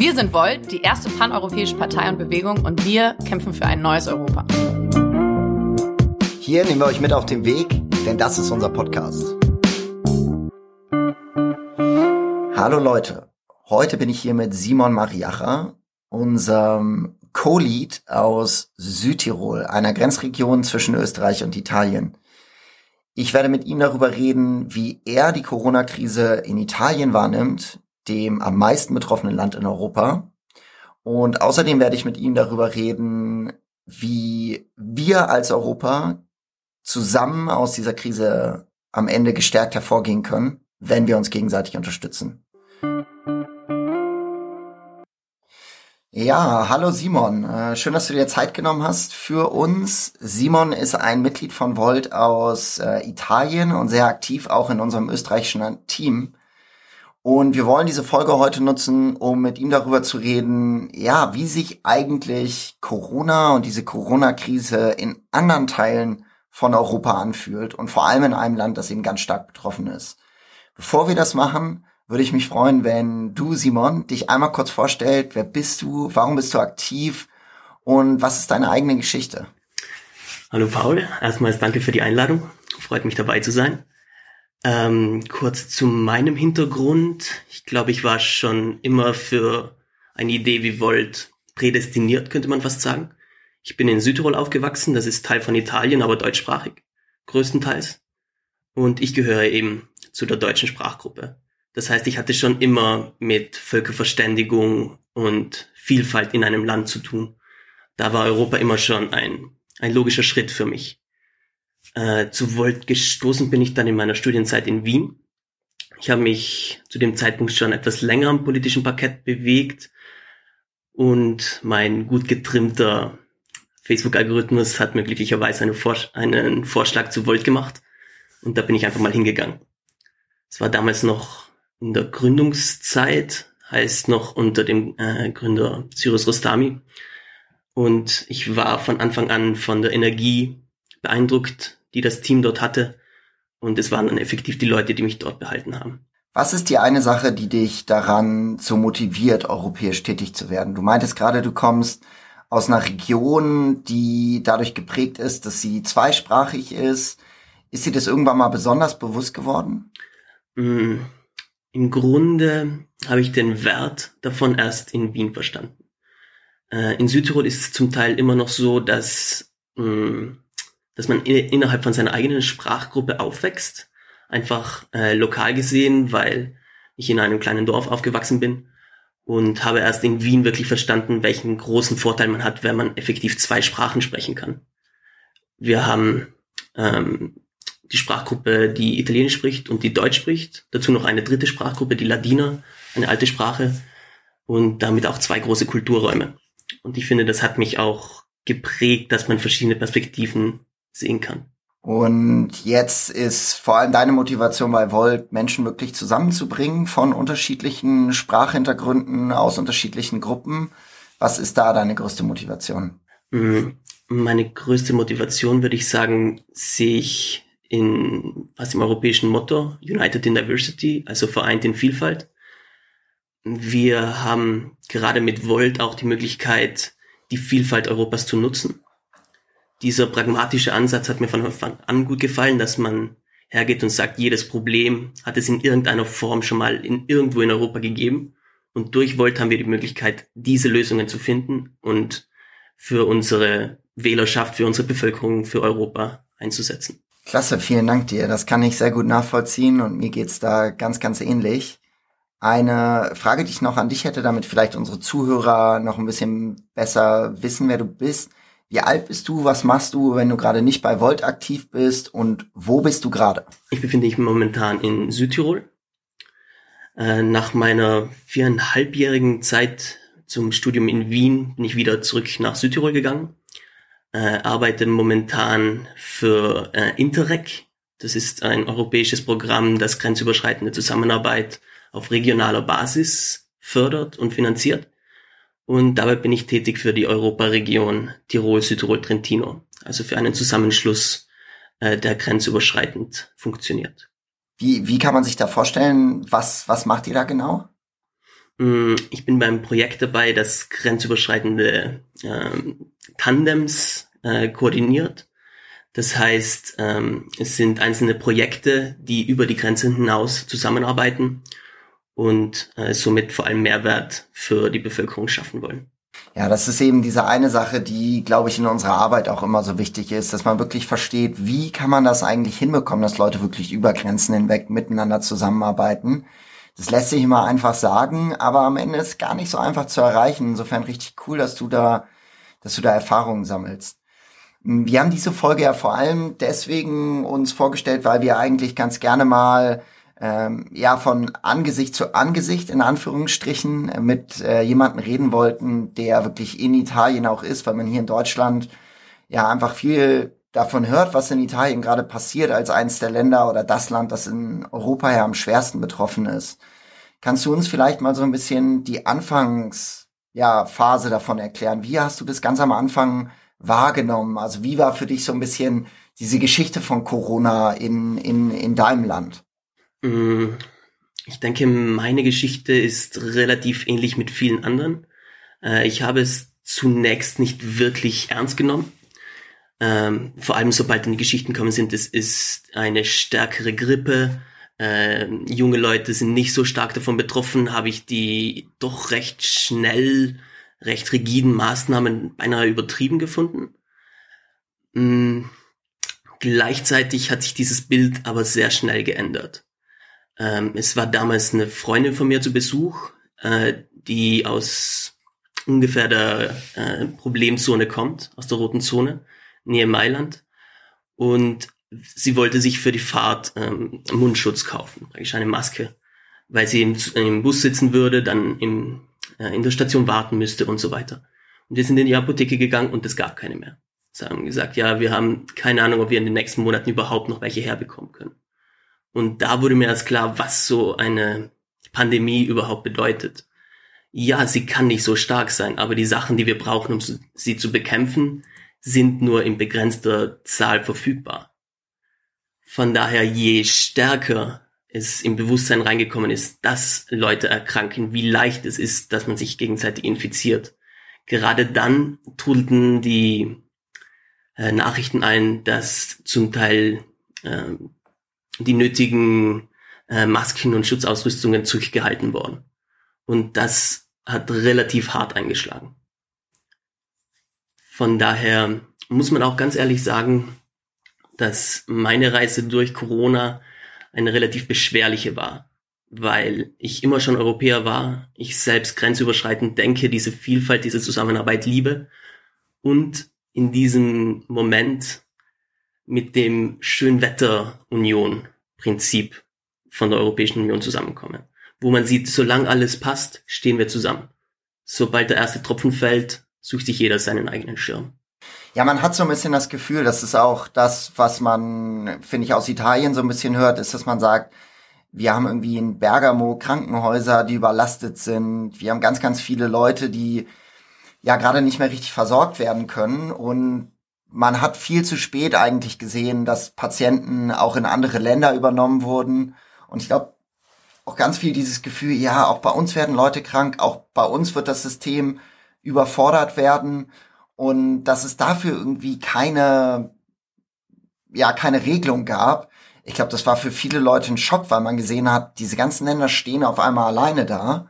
Wir sind Volt, die erste paneuropäische Partei und Bewegung und wir kämpfen für ein neues Europa. Hier nehmen wir euch mit auf den Weg, denn das ist unser Podcast. Hallo Leute, heute bin ich hier mit Simon Mariacha, unserem Co-Lead aus Südtirol, einer Grenzregion zwischen Österreich und Italien. Ich werde mit ihm darüber reden, wie er die Corona-Krise in Italien wahrnimmt, dem am meisten betroffenen Land in Europa. Und außerdem werde ich mit ihm darüber reden, wie wir als Europa zusammen aus dieser Krise am Ende gestärkt hervorgehen können, wenn wir uns gegenseitig unterstützen. Ja, hallo Simon. Äh, schön, dass du dir Zeit genommen hast für uns. Simon ist ein Mitglied von Volt aus äh, Italien und sehr aktiv auch in unserem österreichischen Team. Und wir wollen diese Folge heute nutzen, um mit ihm darüber zu reden, ja, wie sich eigentlich Corona und diese Corona-Krise in anderen Teilen von Europa anfühlt und vor allem in einem Land, das eben ganz stark betroffen ist. Bevor wir das machen, würde ich mich freuen, wenn du, Simon, dich einmal kurz vorstellt. Wer bist du? Warum bist du aktiv? Und was ist deine eigene Geschichte? Hallo Paul, erstmals danke für die Einladung. Freut mich dabei zu sein. Ähm, kurz zu meinem Hintergrund. Ich glaube, ich war schon immer für eine Idee wie Volt prädestiniert, könnte man fast sagen. Ich bin in Südtirol aufgewachsen, das ist Teil von Italien, aber deutschsprachig, größtenteils. Und ich gehöre eben zu der deutschen Sprachgruppe. Das heißt, ich hatte schon immer mit Völkerverständigung und Vielfalt in einem Land zu tun. Da war Europa immer schon ein, ein logischer Schritt für mich. Äh, zu Volt gestoßen bin ich dann in meiner Studienzeit in Wien. Ich habe mich zu dem Zeitpunkt schon etwas länger am politischen Parkett bewegt und mein gut getrimmter Facebook-Algorithmus hat mir glücklicherweise eine Vor einen Vorschlag zu Volt gemacht und da bin ich einfach mal hingegangen. Es war damals noch in der Gründungszeit, heißt noch unter dem äh, Gründer Cyrus Rostami und ich war von Anfang an von der Energie beeindruckt, die das Team dort hatte. Und es waren dann effektiv die Leute, die mich dort behalten haben. Was ist die eine Sache, die dich daran so motiviert, europäisch tätig zu werden? Du meintest gerade, du kommst aus einer Region, die dadurch geprägt ist, dass sie zweisprachig ist. Ist dir das irgendwann mal besonders bewusst geworden? Mm, Im Grunde habe ich den Wert davon erst in Wien verstanden. Äh, in Südtirol ist es zum Teil immer noch so, dass mm, dass man innerhalb von seiner eigenen Sprachgruppe aufwächst. Einfach äh, lokal gesehen, weil ich in einem kleinen Dorf aufgewachsen bin und habe erst in Wien wirklich verstanden, welchen großen Vorteil man hat, wenn man effektiv zwei Sprachen sprechen kann. Wir haben ähm, die Sprachgruppe, die Italienisch spricht und die Deutsch spricht. Dazu noch eine dritte Sprachgruppe, die Ladiner, eine alte Sprache und damit auch zwei große Kulturräume. Und ich finde, das hat mich auch geprägt, dass man verschiedene Perspektiven sehen kann. Und jetzt ist vor allem deine Motivation bei Volt, Menschen wirklich zusammenzubringen von unterschiedlichen Sprachhintergründen, aus unterschiedlichen Gruppen. Was ist da deine größte Motivation? Mm, meine größte Motivation, würde ich sagen, sehe ich in was im europäischen Motto United in Diversity, also vereint in Vielfalt. Wir haben gerade mit Volt auch die Möglichkeit, die Vielfalt Europas zu nutzen dieser pragmatische Ansatz hat mir von Anfang an gut gefallen, dass man hergeht und sagt, jedes Problem hat es in irgendeiner Form schon mal in irgendwo in Europa gegeben. Und durch Volt haben wir die Möglichkeit, diese Lösungen zu finden und für unsere Wählerschaft, für unsere Bevölkerung, für Europa einzusetzen. Klasse, vielen Dank dir. Das kann ich sehr gut nachvollziehen und mir geht's da ganz, ganz ähnlich. Eine Frage, die ich noch an dich hätte, damit vielleicht unsere Zuhörer noch ein bisschen besser wissen, wer du bist. Wie alt bist du? Was machst du, wenn du gerade nicht bei Volt aktiv bist? Und wo bist du gerade? Ich befinde mich momentan in Südtirol. Äh, nach meiner viereinhalbjährigen Zeit zum Studium in Wien bin ich wieder zurück nach Südtirol gegangen. Äh, arbeite momentan für äh, Interreg. Das ist ein europäisches Programm, das grenzüberschreitende Zusammenarbeit auf regionaler Basis fördert und finanziert. Und dabei bin ich tätig für die Europaregion Tirol, Südtirol, Trentino. Also für einen Zusammenschluss, äh, der grenzüberschreitend funktioniert. Wie, wie kann man sich da vorstellen? Was, was macht ihr da genau? Mm, ich bin beim Projekt dabei, das grenzüberschreitende äh, Tandems äh, koordiniert. Das heißt, ähm, es sind einzelne Projekte, die über die Grenzen hinaus zusammenarbeiten und äh, somit vor allem Mehrwert für die Bevölkerung schaffen wollen. Ja, das ist eben diese eine Sache, die, glaube ich, in unserer Arbeit auch immer so wichtig ist, dass man wirklich versteht, wie kann man das eigentlich hinbekommen, dass Leute wirklich über Grenzen hinweg miteinander zusammenarbeiten. Das lässt sich immer einfach sagen, aber am Ende ist gar nicht so einfach zu erreichen. Insofern richtig cool, dass du da, dass du da Erfahrungen sammelst. Wir haben diese Folge ja vor allem deswegen uns vorgestellt, weil wir eigentlich ganz gerne mal ähm, ja von Angesicht zu Angesicht in Anführungsstrichen äh, mit äh, jemanden reden wollten, der wirklich in Italien auch ist, weil man hier in Deutschland ja einfach viel davon hört, was in Italien gerade passiert, als eines der Länder oder das Land, das in Europa ja am schwersten betroffen ist. Kannst du uns vielleicht mal so ein bisschen die Anfangs ja, davon erklären? Wie hast du das ganz am Anfang wahrgenommen? Also wie war für dich so ein bisschen diese Geschichte von Corona in, in, in deinem Land? Mm, ich denke, meine Geschichte ist relativ ähnlich mit vielen anderen. Äh, ich habe es zunächst nicht wirklich ernst genommen. Ähm, vor allem sobald dann die Geschichten kommen sind, es ist eine stärkere Grippe. Äh, junge Leute sind nicht so stark davon betroffen, habe ich die doch recht schnell, recht rigiden Maßnahmen beinahe übertrieben gefunden. Ähm, gleichzeitig hat sich dieses Bild aber sehr schnell geändert. Ähm, es war damals eine Freundin von mir zu Besuch, äh, die aus ungefähr der äh, Problemzone kommt, aus der roten Zone, nähe Mailand. Und sie wollte sich für die Fahrt ähm, Mundschutz kaufen, praktisch eine Maske, weil sie im, im Bus sitzen würde, dann im, äh, in der Station warten müsste und so weiter. Und wir sind in die Apotheke gegangen und es gab keine mehr. Sie haben gesagt, ja, wir haben keine Ahnung, ob wir in den nächsten Monaten überhaupt noch welche herbekommen können. Und da wurde mir erst klar, was so eine Pandemie überhaupt bedeutet. Ja, sie kann nicht so stark sein, aber die Sachen, die wir brauchen, um sie zu bekämpfen, sind nur in begrenzter Zahl verfügbar. Von daher, je stärker es im Bewusstsein reingekommen ist, dass Leute erkranken, wie leicht es ist, dass man sich gegenseitig infiziert. Gerade dann trudelten die äh, Nachrichten ein, dass zum Teil äh, die nötigen äh, Masken und Schutzausrüstungen zurückgehalten worden. Und das hat relativ hart eingeschlagen. Von daher muss man auch ganz ehrlich sagen, dass meine Reise durch Corona eine relativ beschwerliche war, weil ich immer schon Europäer war, ich selbst grenzüberschreitend denke, diese Vielfalt, diese Zusammenarbeit liebe und in diesem Moment mit dem Schönwetter-Union-Prinzip von der Europäischen Union zusammenkommen. Wo man sieht, solange alles passt, stehen wir zusammen. Sobald der erste Tropfen fällt, sucht sich jeder seinen eigenen Schirm. Ja, man hat so ein bisschen das Gefühl, das ist auch das, was man, finde ich, aus Italien so ein bisschen hört, ist, dass man sagt, wir haben irgendwie in Bergamo Krankenhäuser, die überlastet sind. Wir haben ganz, ganz viele Leute, die ja gerade nicht mehr richtig versorgt werden können. Und man hat viel zu spät eigentlich gesehen, dass Patienten auch in andere Länder übernommen wurden. Und ich glaube, auch ganz viel dieses Gefühl, ja, auch bei uns werden Leute krank, auch bei uns wird das System überfordert werden und dass es dafür irgendwie keine, ja, keine Regelung gab. Ich glaube, das war für viele Leute ein Schock, weil man gesehen hat, diese ganzen Länder stehen auf einmal alleine da.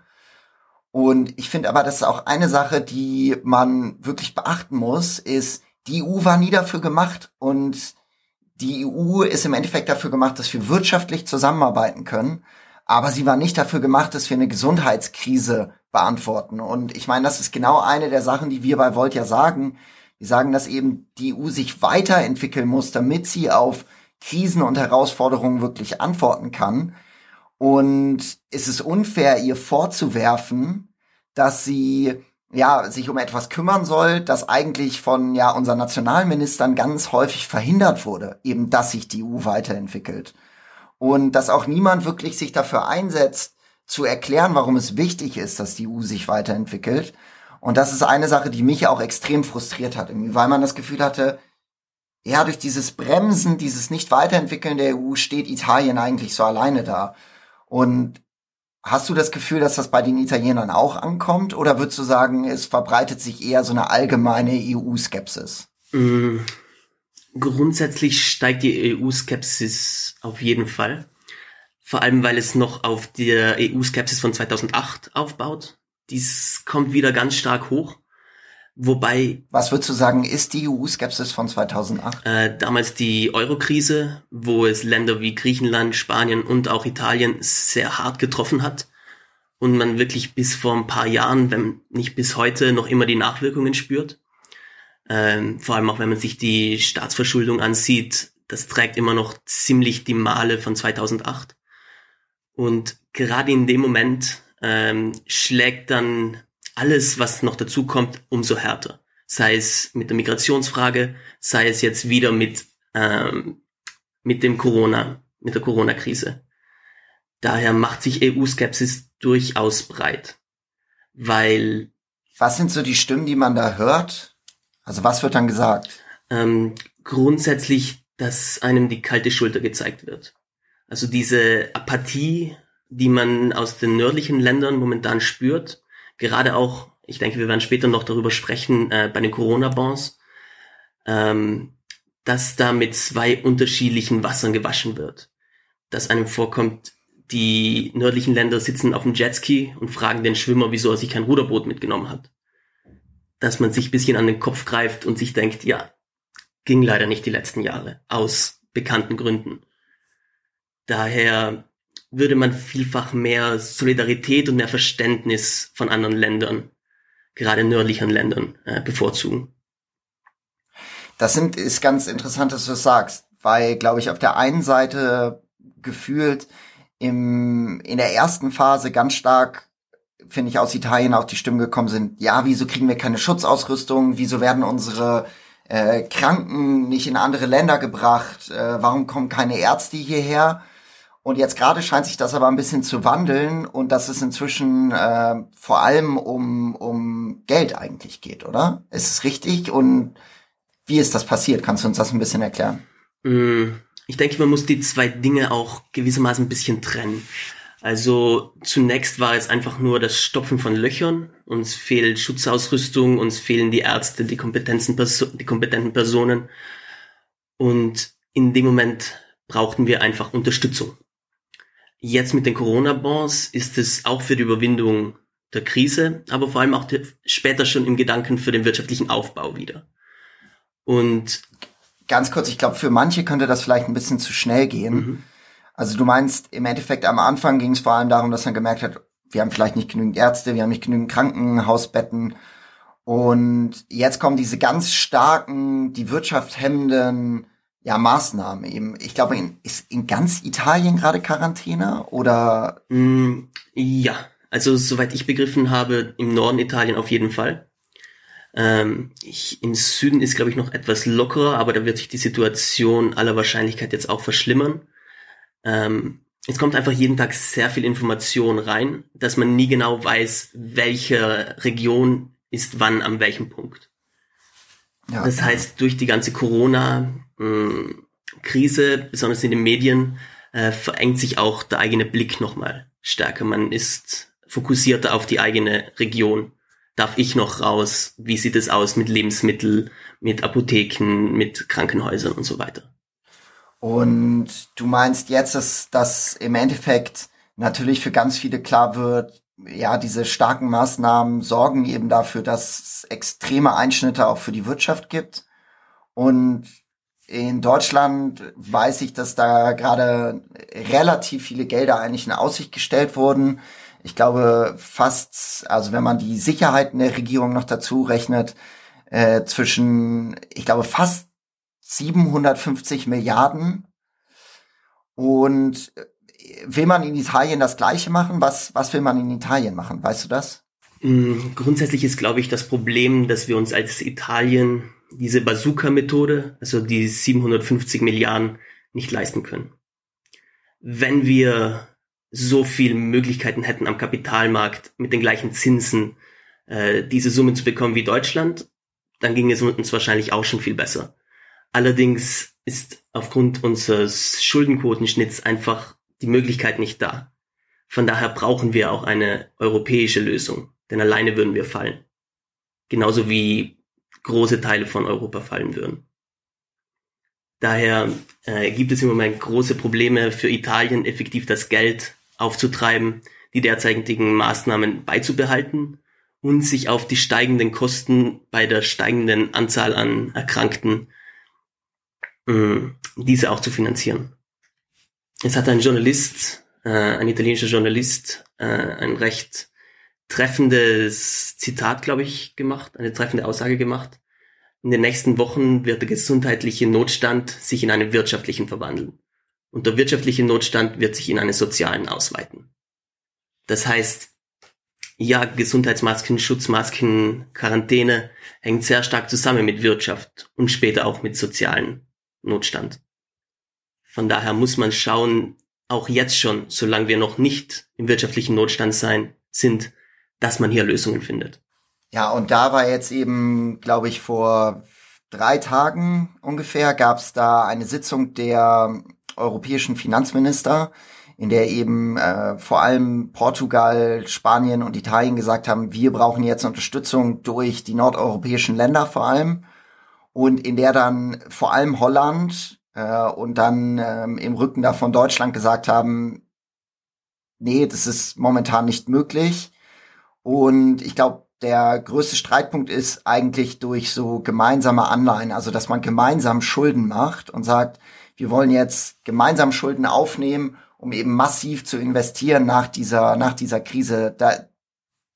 Und ich finde aber, das ist auch eine Sache, die man wirklich beachten muss, ist, die EU war nie dafür gemacht und die EU ist im Endeffekt dafür gemacht, dass wir wirtschaftlich zusammenarbeiten können, aber sie war nicht dafür gemacht, dass wir eine Gesundheitskrise beantworten. Und ich meine, das ist genau eine der Sachen, die wir bei Volt ja sagen. Wir sagen, dass eben die EU sich weiterentwickeln muss, damit sie auf Krisen und Herausforderungen wirklich antworten kann. Und es ist unfair, ihr vorzuwerfen, dass sie ja, sich um etwas kümmern soll, das eigentlich von ja unseren Nationalministern ganz häufig verhindert wurde, eben dass sich die EU weiterentwickelt. Und dass auch niemand wirklich sich dafür einsetzt, zu erklären, warum es wichtig ist, dass die EU sich weiterentwickelt. Und das ist eine Sache, die mich auch extrem frustriert hat, weil man das Gefühl hatte, ja, durch dieses Bremsen, dieses Nicht-Weiterentwickeln der EU steht Italien eigentlich so alleine da. Und Hast du das Gefühl, dass das bei den Italienern auch ankommt? Oder würdest du sagen, es verbreitet sich eher so eine allgemeine EU-Skepsis? Mm, grundsätzlich steigt die EU-Skepsis auf jeden Fall. Vor allem, weil es noch auf der EU-Skepsis von 2008 aufbaut. Dies kommt wieder ganz stark hoch. Wobei. Was würdest du sagen, ist die EU-Skepsis von 2008? Äh, damals die Euro-Krise, wo es Länder wie Griechenland, Spanien und auch Italien sehr hart getroffen hat. Und man wirklich bis vor ein paar Jahren, wenn nicht bis heute, noch immer die Nachwirkungen spürt. Ähm, vor allem auch wenn man sich die Staatsverschuldung ansieht, das trägt immer noch ziemlich die Male von 2008. Und gerade in dem Moment ähm, schlägt dann alles, was noch dazu kommt, umso härter. Sei es mit der Migrationsfrage, sei es jetzt wieder mit, ähm, mit dem Corona, mit der Corona-Krise. Daher macht sich EU-Skepsis durchaus breit. Weil. Was sind so die Stimmen, die man da hört? Also was wird dann gesagt? Ähm, grundsätzlich, dass einem die kalte Schulter gezeigt wird. Also diese Apathie, die man aus den nördlichen Ländern momentan spürt, gerade auch, ich denke, wir werden später noch darüber sprechen, äh, bei den Corona-Bonds, ähm, dass da mit zwei unterschiedlichen Wassern gewaschen wird. Dass einem vorkommt, die nördlichen Länder sitzen auf dem Jetski und fragen den Schwimmer, wieso er sich kein Ruderboot mitgenommen hat. Dass man sich bisschen an den Kopf greift und sich denkt, ja, ging leider nicht die letzten Jahre, aus bekannten Gründen. Daher würde man vielfach mehr Solidarität und mehr Verständnis von anderen Ländern, gerade nördlichen Ländern, äh, bevorzugen. Das sind, ist ganz interessant, dass du das sagst, weil, glaube ich, auf der einen Seite gefühlt im, in der ersten Phase ganz stark, finde ich, aus Italien auch die Stimmen gekommen sind, ja, wieso kriegen wir keine Schutzausrüstung, wieso werden unsere äh, Kranken nicht in andere Länder gebracht, äh, warum kommen keine Ärzte hierher? Und jetzt gerade scheint sich das aber ein bisschen zu wandeln und dass es inzwischen äh, vor allem um, um Geld eigentlich geht, oder? Ist es richtig? Und wie ist das passiert? Kannst du uns das ein bisschen erklären? Mm, ich denke, man muss die zwei Dinge auch gewissermaßen ein bisschen trennen. Also zunächst war es einfach nur das Stopfen von Löchern. Uns fehlt Schutzausrüstung, uns fehlen die Ärzte, die, Kompetenzen, die kompetenten Personen. Und in dem Moment brauchten wir einfach Unterstützung. Jetzt mit den Corona-Bonds ist es auch für die Überwindung der Krise, aber vor allem auch später schon im Gedanken für den wirtschaftlichen Aufbau wieder. Und ganz kurz, ich glaube, für manche könnte das vielleicht ein bisschen zu schnell gehen. Mhm. Also du meinst, im Endeffekt am Anfang ging es vor allem darum, dass man gemerkt hat, wir haben vielleicht nicht genügend Ärzte, wir haben nicht genügend Krankenhausbetten. Und jetzt kommen diese ganz starken, die Wirtschaft hemmenden ja, Maßnahmen eben. Ich glaube, in, ist in ganz Italien gerade Quarantäne oder? Mm, ja, also soweit ich begriffen habe, im Norden Italien auf jeden Fall. Ähm, ich, Im Süden ist, glaube ich, noch etwas lockerer, aber da wird sich die Situation aller Wahrscheinlichkeit jetzt auch verschlimmern. Ähm, es kommt einfach jeden Tag sehr viel Information rein, dass man nie genau weiß, welche Region ist wann an welchem Punkt. Ja, das heißt, durch die ganze Corona hm, Krise, besonders in den Medien, äh, verengt sich auch der eigene Blick nochmal stärker. Man ist fokussierter auf die eigene Region. Darf ich noch raus? Wie sieht es aus mit Lebensmitteln, mit Apotheken, mit Krankenhäusern und so weiter? Und du meinst jetzt, dass, dass im Endeffekt natürlich für ganz viele klar wird, ja, diese starken Maßnahmen sorgen eben dafür, dass es extreme Einschnitte auch für die Wirtschaft gibt. Und in Deutschland weiß ich, dass da gerade relativ viele Gelder eigentlich in Aussicht gestellt wurden. Ich glaube fast, also wenn man die Sicherheiten der Regierung noch dazu rechnet, äh, zwischen, ich glaube fast 750 Milliarden. Und äh, will man in Italien das Gleiche machen? Was, was will man in Italien machen? Weißt du das? Mm, grundsätzlich ist, glaube ich, das Problem, dass wir uns als Italien diese Bazooka-Methode, also die 750 Milliarden, nicht leisten können. Wenn wir so viel Möglichkeiten hätten am Kapitalmarkt mit den gleichen Zinsen äh, diese Summen zu bekommen wie Deutschland, dann ging es uns wahrscheinlich auch schon viel besser. Allerdings ist aufgrund unseres Schuldenquotenschnitts einfach die Möglichkeit nicht da. Von daher brauchen wir auch eine europäische Lösung, denn alleine würden wir fallen. Genauso wie große Teile von Europa fallen würden. Daher äh, gibt es im Moment große Probleme für Italien, effektiv das Geld aufzutreiben, die derzeitigen Maßnahmen beizubehalten und sich auf die steigenden Kosten bei der steigenden Anzahl an Erkrankten äh, diese auch zu finanzieren. Es hat ein Journalist, äh, ein italienischer Journalist, äh, ein recht treffendes Zitat, glaube ich, gemacht, eine treffende Aussage gemacht. In den nächsten Wochen wird der gesundheitliche Notstand sich in einen wirtschaftlichen verwandeln. Und der wirtschaftliche Notstand wird sich in einen sozialen ausweiten. Das heißt, ja, Gesundheitsmasken, Schutzmasken, Quarantäne hängt sehr stark zusammen mit Wirtschaft und später auch mit sozialen Notstand. Von daher muss man schauen, auch jetzt schon, solange wir noch nicht im wirtschaftlichen Notstand sein, sind, dass man hier Lösungen findet. Ja, und da war jetzt eben, glaube ich, vor drei Tagen ungefähr gab es da eine Sitzung der europäischen Finanzminister, in der eben äh, vor allem Portugal, Spanien und Italien gesagt haben, wir brauchen jetzt Unterstützung durch die nordeuropäischen Länder vor allem und in der dann vor allem Holland äh, und dann ähm, im Rücken davon Deutschland gesagt haben, nee, das ist momentan nicht möglich. Und ich glaube, der größte Streitpunkt ist eigentlich durch so gemeinsame Anleihen, also dass man gemeinsam Schulden macht und sagt, wir wollen jetzt gemeinsam Schulden aufnehmen, um eben massiv zu investieren nach dieser, nach dieser Krise. Da,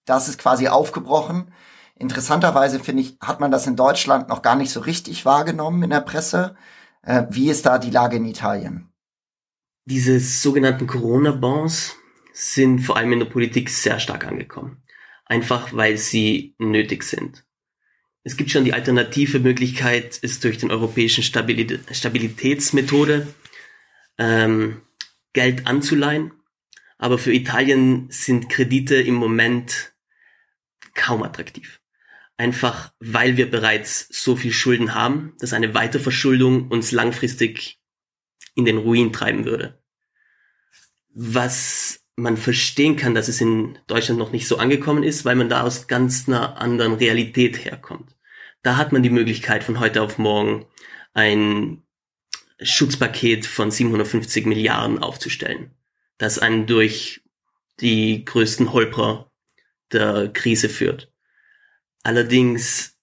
das ist quasi aufgebrochen. Interessanterweise finde ich, hat man das in Deutschland noch gar nicht so richtig wahrgenommen in der Presse. Äh, wie ist da die Lage in Italien? Diese sogenannten Corona-Bonds sind vor allem in der Politik sehr stark angekommen. Einfach weil sie nötig sind. Es gibt schon die alternative Möglichkeit, ist durch den europäischen Stabilitätsmethode ähm, Geld anzuleihen. Aber für Italien sind Kredite im Moment kaum attraktiv einfach weil wir bereits so viel Schulden haben, dass eine Weiterverschuldung uns langfristig in den Ruin treiben würde. Was man verstehen kann, dass es in Deutschland noch nicht so angekommen ist, weil man da aus ganz einer anderen Realität herkommt. Da hat man die Möglichkeit von heute auf morgen ein Schutzpaket von 750 Milliarden aufzustellen, das einen durch die größten Holprer der Krise führt. Allerdings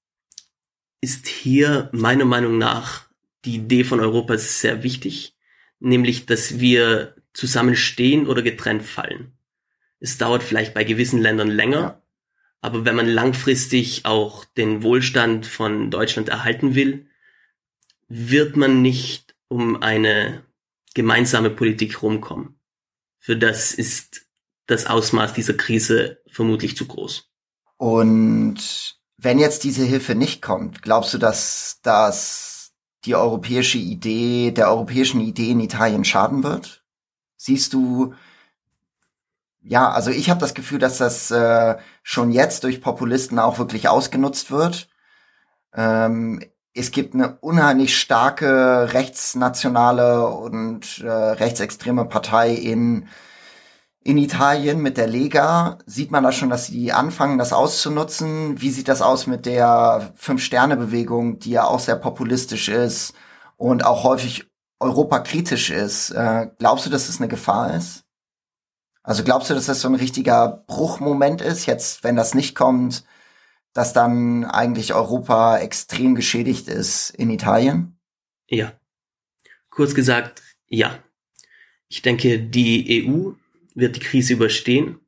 ist hier meiner Meinung nach die Idee von Europa sehr wichtig, nämlich dass wir zusammenstehen oder getrennt fallen. Es dauert vielleicht bei gewissen Ländern länger, aber wenn man langfristig auch den Wohlstand von Deutschland erhalten will, wird man nicht um eine gemeinsame Politik rumkommen. Für das ist das Ausmaß dieser Krise vermutlich zu groß. Und wenn jetzt diese Hilfe nicht kommt, glaubst du, dass das die europäische Idee, der europäischen Idee in Italien schaden wird? Siehst du, ja, also ich habe das Gefühl, dass das äh, schon jetzt durch Populisten auch wirklich ausgenutzt wird. Ähm, es gibt eine unheimlich starke rechtsnationale und äh, rechtsextreme Partei in in Italien mit der Lega sieht man da schon, dass sie anfangen, das auszunutzen. Wie sieht das aus mit der Fünf-Sterne-Bewegung, die ja auch sehr populistisch ist und auch häufig europakritisch ist? Äh, glaubst du, dass das eine Gefahr ist? Also glaubst du, dass das so ein richtiger Bruchmoment ist, jetzt, wenn das nicht kommt, dass dann eigentlich Europa extrem geschädigt ist in Italien? Ja. Kurz gesagt, ja. Ich denke, die EU wird die Krise überstehen.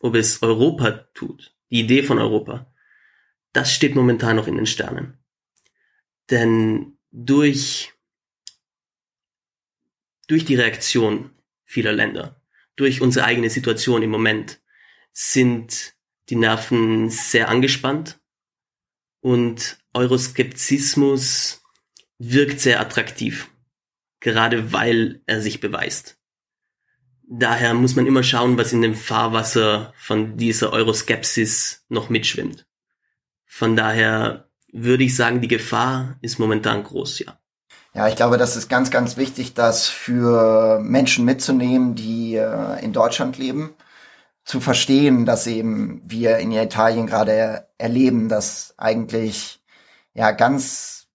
Ob es Europa tut, die Idee von Europa, das steht momentan noch in den Sternen. Denn durch, durch die Reaktion vieler Länder, durch unsere eigene Situation im Moment, sind die Nerven sehr angespannt und Euroskeptizismus wirkt sehr attraktiv, gerade weil er sich beweist. Daher muss man immer schauen, was in dem Fahrwasser von dieser Euroskepsis noch mitschwimmt. Von daher würde ich sagen, die Gefahr ist momentan groß, ja. Ja, ich glaube, das ist ganz, ganz wichtig, das für Menschen mitzunehmen, die äh, in Deutschland leben, zu verstehen, dass eben wir in Italien gerade erleben, dass eigentlich ja ganz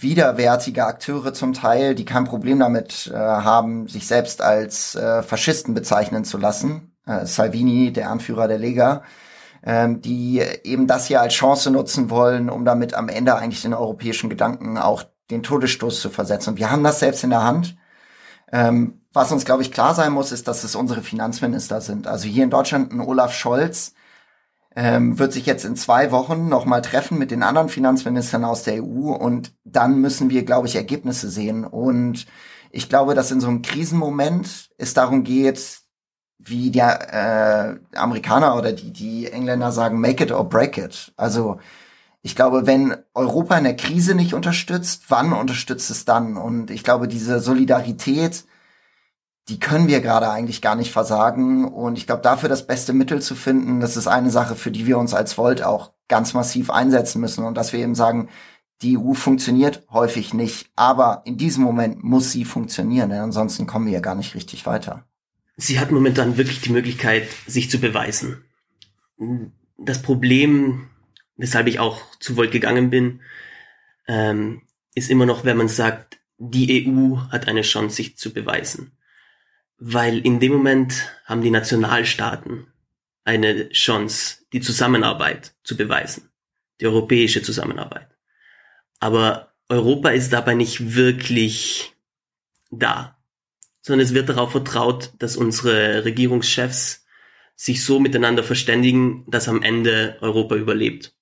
widerwärtige Akteure zum Teil, die kein Problem damit äh, haben, sich selbst als äh, Faschisten bezeichnen zu lassen. Äh, Salvini, der Anführer der Lega, ähm, die eben das hier als Chance nutzen wollen, um damit am Ende eigentlich den europäischen Gedanken auch den Todesstoß zu versetzen. Und wir haben das selbst in der Hand. Ähm, was uns, glaube ich, klar sein muss, ist, dass es unsere Finanzminister sind. Also hier in Deutschland ein Olaf Scholz ähm, wird sich jetzt in zwei Wochen nochmal treffen mit den anderen Finanzministern aus der EU und dann müssen wir, glaube ich, Ergebnisse sehen. Und ich glaube, dass in so einem Krisenmoment es darum geht, wie die äh, Amerikaner oder die, die Engländer sagen, make it or break it. Also ich glaube, wenn Europa in der Krise nicht unterstützt, wann unterstützt es dann? Und ich glaube, diese Solidarität, die können wir gerade eigentlich gar nicht versagen. Und ich glaube, dafür das beste Mittel zu finden, das ist eine Sache, für die wir uns als Volt auch ganz massiv einsetzen müssen. Und dass wir eben sagen, die EU funktioniert häufig nicht, aber in diesem Moment muss sie funktionieren, denn ansonsten kommen wir ja gar nicht richtig weiter. Sie hat momentan wirklich die Möglichkeit, sich zu beweisen. Das Problem weshalb ich auch zu Volt gegangen bin, ähm, ist immer noch, wenn man sagt, die EU hat eine Chance, sich zu beweisen. Weil in dem Moment haben die Nationalstaaten eine Chance, die Zusammenarbeit zu beweisen, die europäische Zusammenarbeit. Aber Europa ist dabei nicht wirklich da, sondern es wird darauf vertraut, dass unsere Regierungschefs sich so miteinander verständigen, dass am Ende Europa überlebt.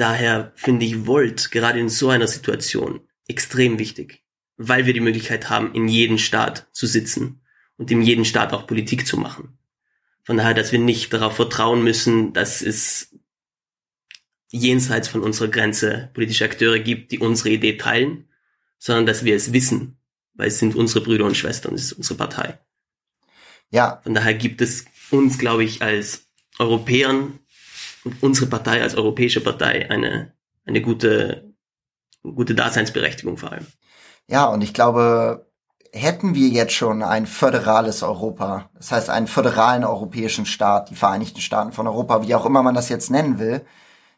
Daher finde ich Volt gerade in so einer Situation extrem wichtig, weil wir die Möglichkeit haben, in jedem Staat zu sitzen und in jedem Staat auch Politik zu machen. Von daher, dass wir nicht darauf vertrauen müssen, dass es jenseits von unserer Grenze politische Akteure gibt, die unsere Idee teilen, sondern dass wir es wissen, weil es sind unsere Brüder und Schwestern, es ist unsere Partei. Ja. Von daher gibt es uns, glaube ich, als Europäern unsere Partei als europäische Partei eine, eine gute, gute Daseinsberechtigung vor allem. Ja, und ich glaube, hätten wir jetzt schon ein föderales Europa, das heißt einen föderalen europäischen Staat, die Vereinigten Staaten von Europa, wie auch immer man das jetzt nennen will,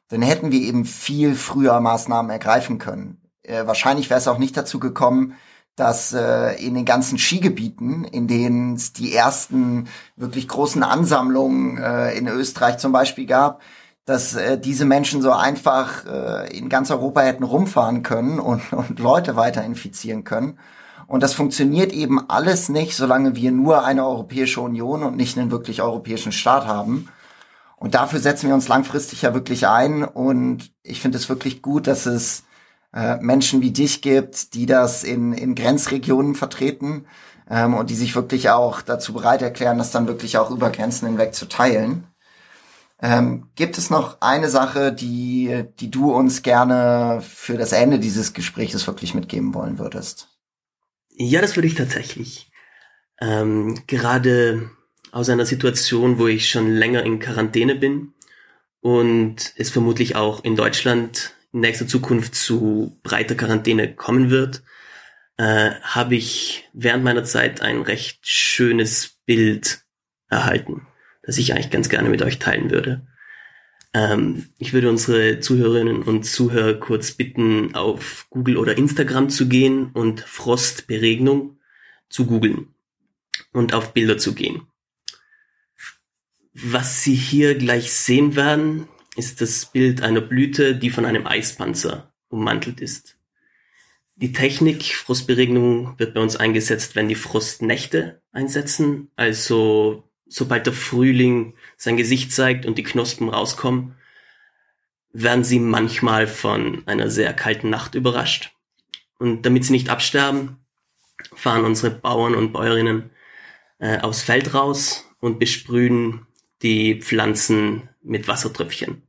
dann hätten wir eben viel früher Maßnahmen ergreifen können. Äh, wahrscheinlich wäre es auch nicht dazu gekommen, dass äh, in den ganzen Skigebieten, in denen es die ersten wirklich großen Ansammlungen äh, in Österreich zum Beispiel gab, dass äh, diese Menschen so einfach äh, in ganz Europa hätten rumfahren können und, und Leute weiter infizieren können. Und das funktioniert eben alles nicht, solange wir nur eine Europäische Union und nicht einen wirklich europäischen Staat haben. Und dafür setzen wir uns langfristig ja wirklich ein. Und ich finde es wirklich gut, dass es äh, Menschen wie dich gibt, die das in, in Grenzregionen vertreten ähm, und die sich wirklich auch dazu bereit erklären, das dann wirklich auch über Grenzen hinweg zu teilen. Ähm, gibt es noch eine Sache, die, die du uns gerne für das Ende dieses Gesprächs wirklich mitgeben wollen würdest? Ja, das würde ich tatsächlich. Ähm, gerade aus einer Situation, wo ich schon länger in Quarantäne bin und es vermutlich auch in Deutschland nächster Zukunft zu breiter Quarantäne kommen wird, äh, habe ich während meiner Zeit ein recht schönes Bild erhalten, das ich eigentlich ganz gerne mit euch teilen würde. Ähm, ich würde unsere Zuhörerinnen und Zuhörer kurz bitten, auf Google oder Instagram zu gehen und Frostberegnung zu googeln und auf Bilder zu gehen. Was Sie hier gleich sehen werden, ist das Bild einer Blüte, die von einem Eispanzer ummantelt ist. Die Technik Frostberegnung wird bei uns eingesetzt, wenn die Frostnächte einsetzen, also sobald der Frühling sein Gesicht zeigt und die Knospen rauskommen, werden sie manchmal von einer sehr kalten Nacht überrascht. Und damit sie nicht absterben, fahren unsere Bauern und Bäuerinnen äh, aufs Feld raus und besprühen die Pflanzen mit Wassertröpfchen.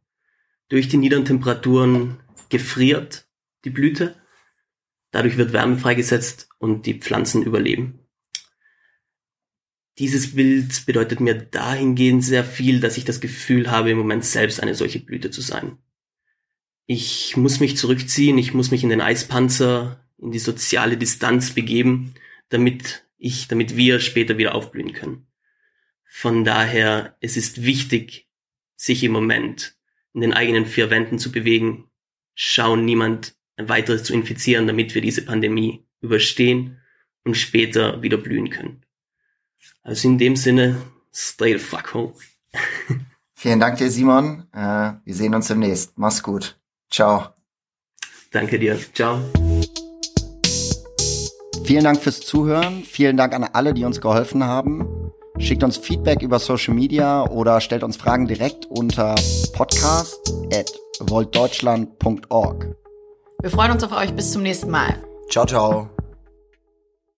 Durch die niederen Temperaturen gefriert die Blüte, dadurch wird Wärme freigesetzt und die Pflanzen überleben. Dieses Bild bedeutet mir dahingehend sehr viel, dass ich das Gefühl habe, im Moment selbst eine solche Blüte zu sein. ich muss mich zurückziehen, ich muss mich in den Eispanzer, in die soziale Distanz begeben, damit ich, damit wir später wieder aufblühen können. Von daher, es ist wichtig, sich im Moment in den eigenen vier Wänden zu bewegen, schauen, niemand weiteres zu infizieren, damit wir diese Pandemie überstehen und später wieder blühen können. Also in dem Sinne, stay the fuck home. Vielen Dank dir, Simon. Äh, wir sehen uns demnächst. Mach's gut. Ciao. Danke dir. Ciao. Vielen Dank fürs Zuhören. Vielen Dank an alle, die uns geholfen haben. Schickt uns Feedback über Social Media oder stellt uns Fragen direkt unter podcast@voltdeutschland.org. Wir freuen uns auf euch. Bis zum nächsten Mal. Ciao, ciao.